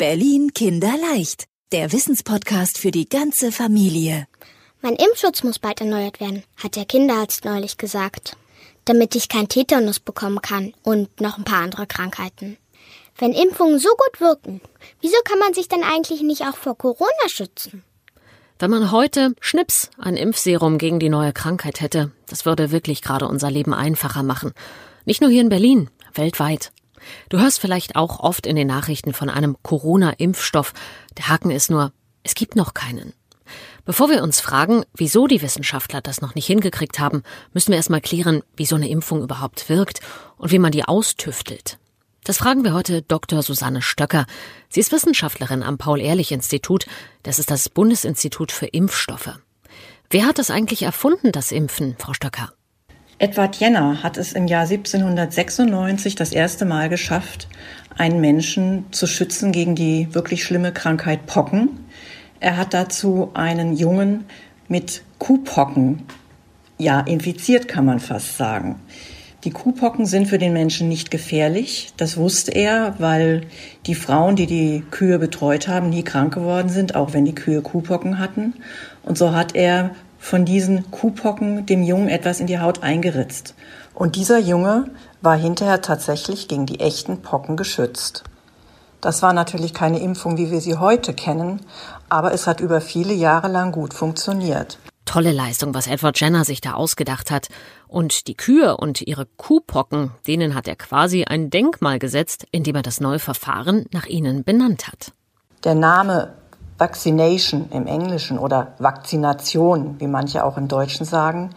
Berlin Kinderleicht. Der Wissenspodcast für die ganze Familie. Mein Impfschutz muss bald erneuert werden, hat der Kinderarzt neulich gesagt. Damit ich kein Tetanus bekommen kann und noch ein paar andere Krankheiten. Wenn Impfungen so gut wirken, wieso kann man sich dann eigentlich nicht auch vor Corona schützen? Wenn man heute Schnips ein Impfserum gegen die neue Krankheit hätte, das würde wirklich gerade unser Leben einfacher machen. Nicht nur hier in Berlin, weltweit. Du hörst vielleicht auch oft in den Nachrichten von einem Corona-Impfstoff. Der Haken ist nur, es gibt noch keinen. Bevor wir uns fragen, wieso die Wissenschaftler das noch nicht hingekriegt haben, müssen wir erstmal klären, wie so eine Impfung überhaupt wirkt und wie man die austüftelt. Das fragen wir heute Dr. Susanne Stöcker. Sie ist Wissenschaftlerin am Paul-Ehrlich-Institut. Das ist das Bundesinstitut für Impfstoffe. Wer hat das eigentlich erfunden, das Impfen, Frau Stöcker? Edward Jenner hat es im Jahr 1796 das erste Mal geschafft, einen Menschen zu schützen gegen die wirklich schlimme Krankheit Pocken. Er hat dazu einen Jungen mit Kuhpocken, ja, infiziert kann man fast sagen. Die Kuhpocken sind für den Menschen nicht gefährlich. Das wusste er, weil die Frauen, die die Kühe betreut haben, nie krank geworden sind, auch wenn die Kühe Kuhpocken hatten. Und so hat er von diesen Kuhpocken dem Jungen etwas in die Haut eingeritzt. Und dieser Junge war hinterher tatsächlich gegen die echten Pocken geschützt. Das war natürlich keine Impfung, wie wir sie heute kennen, aber es hat über viele Jahre lang gut funktioniert. Tolle Leistung, was Edward Jenner sich da ausgedacht hat. Und die Kühe und ihre Kuhpocken, denen hat er quasi ein Denkmal gesetzt, indem er das neue Verfahren nach ihnen benannt hat. Der Name Vaccination im Englischen oder Vakzination, wie manche auch im Deutschen sagen,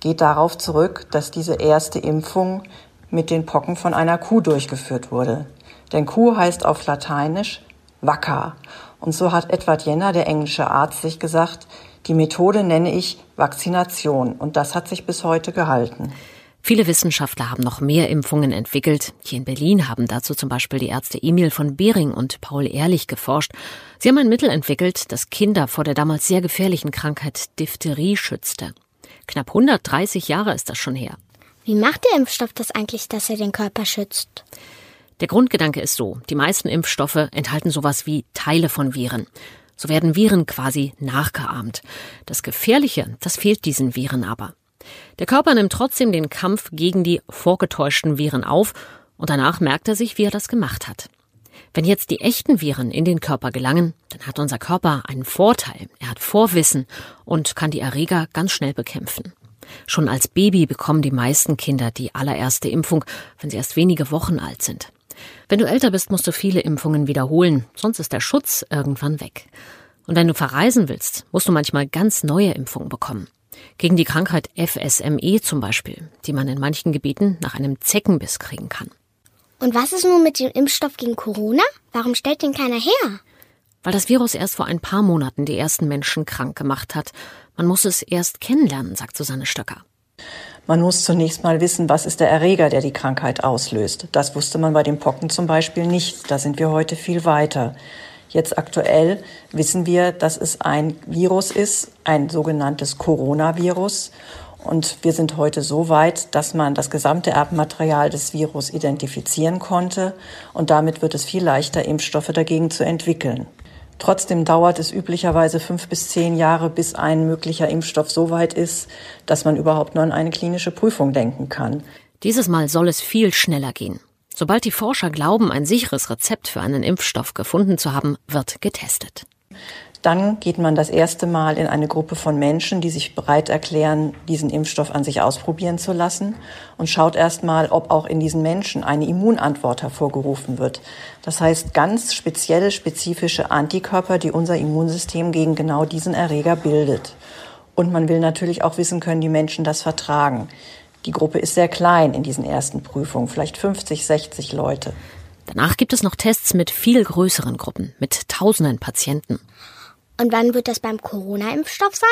geht darauf zurück, dass diese erste Impfung mit den Pocken von einer Kuh durchgeführt wurde. Denn Kuh heißt auf Lateinisch Wacker. Und so hat Edward Jenner, der englische Arzt, sich gesagt, die Methode nenne ich Vakzination und das hat sich bis heute gehalten. Viele Wissenschaftler haben noch mehr Impfungen entwickelt. Hier in Berlin haben dazu zum Beispiel die Ärzte Emil von Behring und Paul Ehrlich geforscht. Sie haben ein Mittel entwickelt, das Kinder vor der damals sehr gefährlichen Krankheit Diphtherie schützte. Knapp 130 Jahre ist das schon her. Wie macht der Impfstoff das eigentlich, dass er den Körper schützt? Der Grundgedanke ist so, die meisten Impfstoffe enthalten sowas wie Teile von Viren. So werden Viren quasi nachgeahmt. Das Gefährliche, das fehlt diesen Viren aber. Der Körper nimmt trotzdem den Kampf gegen die vorgetäuschten Viren auf und danach merkt er sich, wie er das gemacht hat. Wenn jetzt die echten Viren in den Körper gelangen, dann hat unser Körper einen Vorteil. Er hat Vorwissen und kann die Erreger ganz schnell bekämpfen. Schon als Baby bekommen die meisten Kinder die allererste Impfung, wenn sie erst wenige Wochen alt sind. Wenn du älter bist, musst du viele Impfungen wiederholen, sonst ist der Schutz irgendwann weg. Und wenn du verreisen willst, musst du manchmal ganz neue Impfungen bekommen. Gegen die Krankheit FSME zum Beispiel, die man in manchen Gebieten nach einem Zeckenbiss kriegen kann. Und was ist nun mit dem Impfstoff gegen Corona? Warum stellt den keiner her? Weil das Virus erst vor ein paar Monaten die ersten Menschen krank gemacht hat. Man muss es erst kennenlernen, sagt Susanne Stöcker. Man muss zunächst mal wissen, was ist der Erreger, der die Krankheit auslöst. Das wusste man bei den Pocken zum Beispiel nicht. Da sind wir heute viel weiter. Jetzt aktuell wissen wir, dass es ein Virus ist, ein sogenanntes Coronavirus. Und wir sind heute so weit, dass man das gesamte Erbmaterial des Virus identifizieren konnte. Und damit wird es viel leichter, Impfstoffe dagegen zu entwickeln. Trotzdem dauert es üblicherweise fünf bis zehn Jahre, bis ein möglicher Impfstoff so weit ist, dass man überhaupt nur an eine klinische Prüfung denken kann. Dieses Mal soll es viel schneller gehen. Sobald die Forscher glauben, ein sicheres Rezept für einen Impfstoff gefunden zu haben, wird getestet. Dann geht man das erste Mal in eine Gruppe von Menschen, die sich bereit erklären, diesen Impfstoff an sich ausprobieren zu lassen und schaut erst mal, ob auch in diesen Menschen eine Immunantwort hervorgerufen wird. Das heißt ganz spezielle, spezifische Antikörper, die unser Immunsystem gegen genau diesen Erreger bildet. Und man will natürlich auch wissen, können die Menschen das vertragen. Die Gruppe ist sehr klein in diesen ersten Prüfungen, vielleicht 50, 60 Leute. Danach gibt es noch Tests mit viel größeren Gruppen, mit tausenden Patienten. Und wann wird das beim Corona-Impfstoff sein?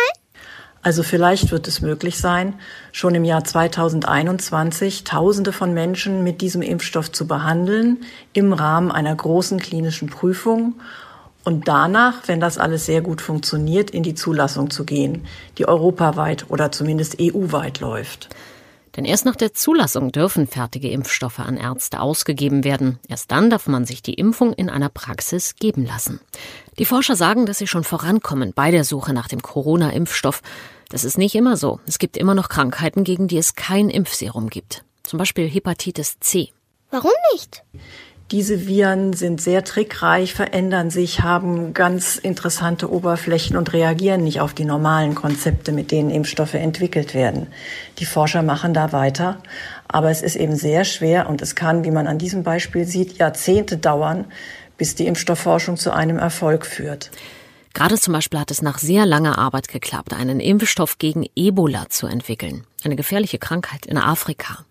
Also vielleicht wird es möglich sein, schon im Jahr 2021 Tausende von Menschen mit diesem Impfstoff zu behandeln im Rahmen einer großen klinischen Prüfung und danach, wenn das alles sehr gut funktioniert, in die Zulassung zu gehen, die europaweit oder zumindest EU-weit läuft. Denn erst nach der Zulassung dürfen fertige Impfstoffe an Ärzte ausgegeben werden. Erst dann darf man sich die Impfung in einer Praxis geben lassen. Die Forscher sagen, dass sie schon vorankommen bei der Suche nach dem Corona-Impfstoff. Das ist nicht immer so. Es gibt immer noch Krankheiten, gegen die es kein Impfserum gibt. Zum Beispiel Hepatitis C. Warum nicht? Diese Viren sind sehr trickreich, verändern sich, haben ganz interessante Oberflächen und reagieren nicht auf die normalen Konzepte, mit denen Impfstoffe entwickelt werden. Die Forscher machen da weiter, aber es ist eben sehr schwer und es kann, wie man an diesem Beispiel sieht, Jahrzehnte dauern, bis die Impfstoffforschung zu einem Erfolg führt. Gerade zum Beispiel hat es nach sehr langer Arbeit geklappt, einen Impfstoff gegen Ebola zu entwickeln, eine gefährliche Krankheit in Afrika.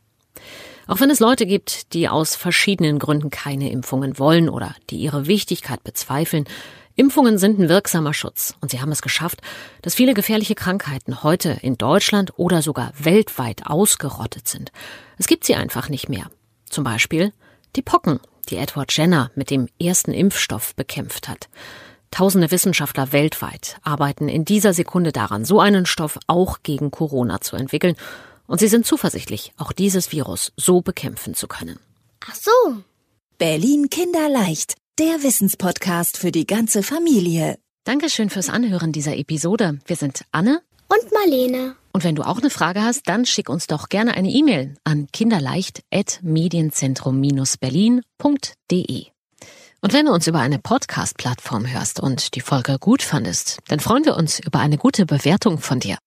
Auch wenn es Leute gibt, die aus verschiedenen Gründen keine Impfungen wollen oder die ihre Wichtigkeit bezweifeln, Impfungen sind ein wirksamer Schutz und sie haben es geschafft, dass viele gefährliche Krankheiten heute in Deutschland oder sogar weltweit ausgerottet sind. Es gibt sie einfach nicht mehr. Zum Beispiel die Pocken, die Edward Jenner mit dem ersten Impfstoff bekämpft hat. Tausende Wissenschaftler weltweit arbeiten in dieser Sekunde daran, so einen Stoff auch gegen Corona zu entwickeln und sie sind zuversichtlich, auch dieses Virus so bekämpfen zu können. Ach so. Berlin Kinderleicht, der Wissenspodcast für die ganze Familie. Dankeschön fürs Anhören dieser Episode. Wir sind Anne und Marlene. Und wenn du auch eine Frage hast, dann schick uns doch gerne eine E-Mail an kinderleicht.medienzentrum-berlin.de. Und wenn du uns über eine Podcast-Plattform hörst und die Folge gut fandest, dann freuen wir uns über eine gute Bewertung von dir.